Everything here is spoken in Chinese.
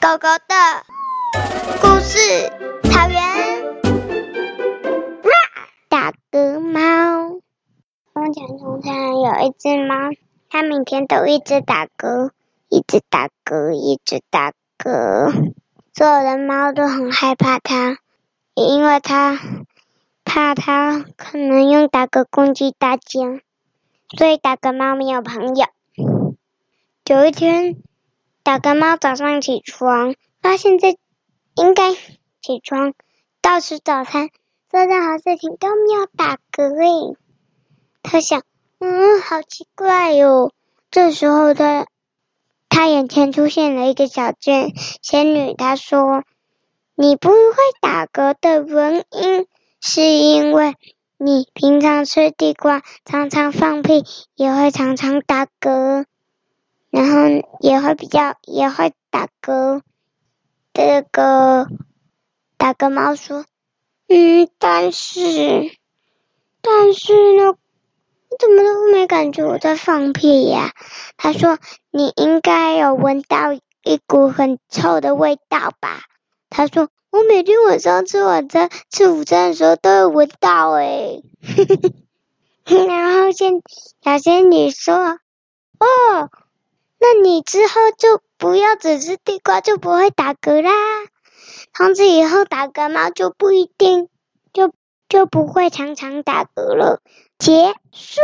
狗狗的故事，草原。打嗝猫。从前从前有一只猫，它每天都一直打嗝，一直打嗝，一直打嗝。所有的猫都很害怕它，因为它怕它可能用打嗝攻击大家，所以打嗝猫没有朋友。有一天，小跟猫早上起床，发现这应该起床到吃早餐，做任何事情都没有打嗝诶。他想，嗯，好奇怪哟、哦。这时候他，他眼前出现了一个小仙仙女，她说：“你不会打嗝的原因，是因为你平常吃地瓜，常常放屁，也会常常打嗝。”然后也会比较也会打嗝，这个打嗝猫说：“嗯，但是但是呢，你怎么都没感觉我在放屁呀？”他说：“你应该有闻到一股很臭的味道吧？”他说：“我每天晚上吃晚餐吃午餐的时候都有闻到诶。”然后仙小仙女说：“哦。”那你之后就不要只吃地瓜，就不会打嗝啦。从此以后，打嗝猫就不一定就就不会常常打嗝了。结束。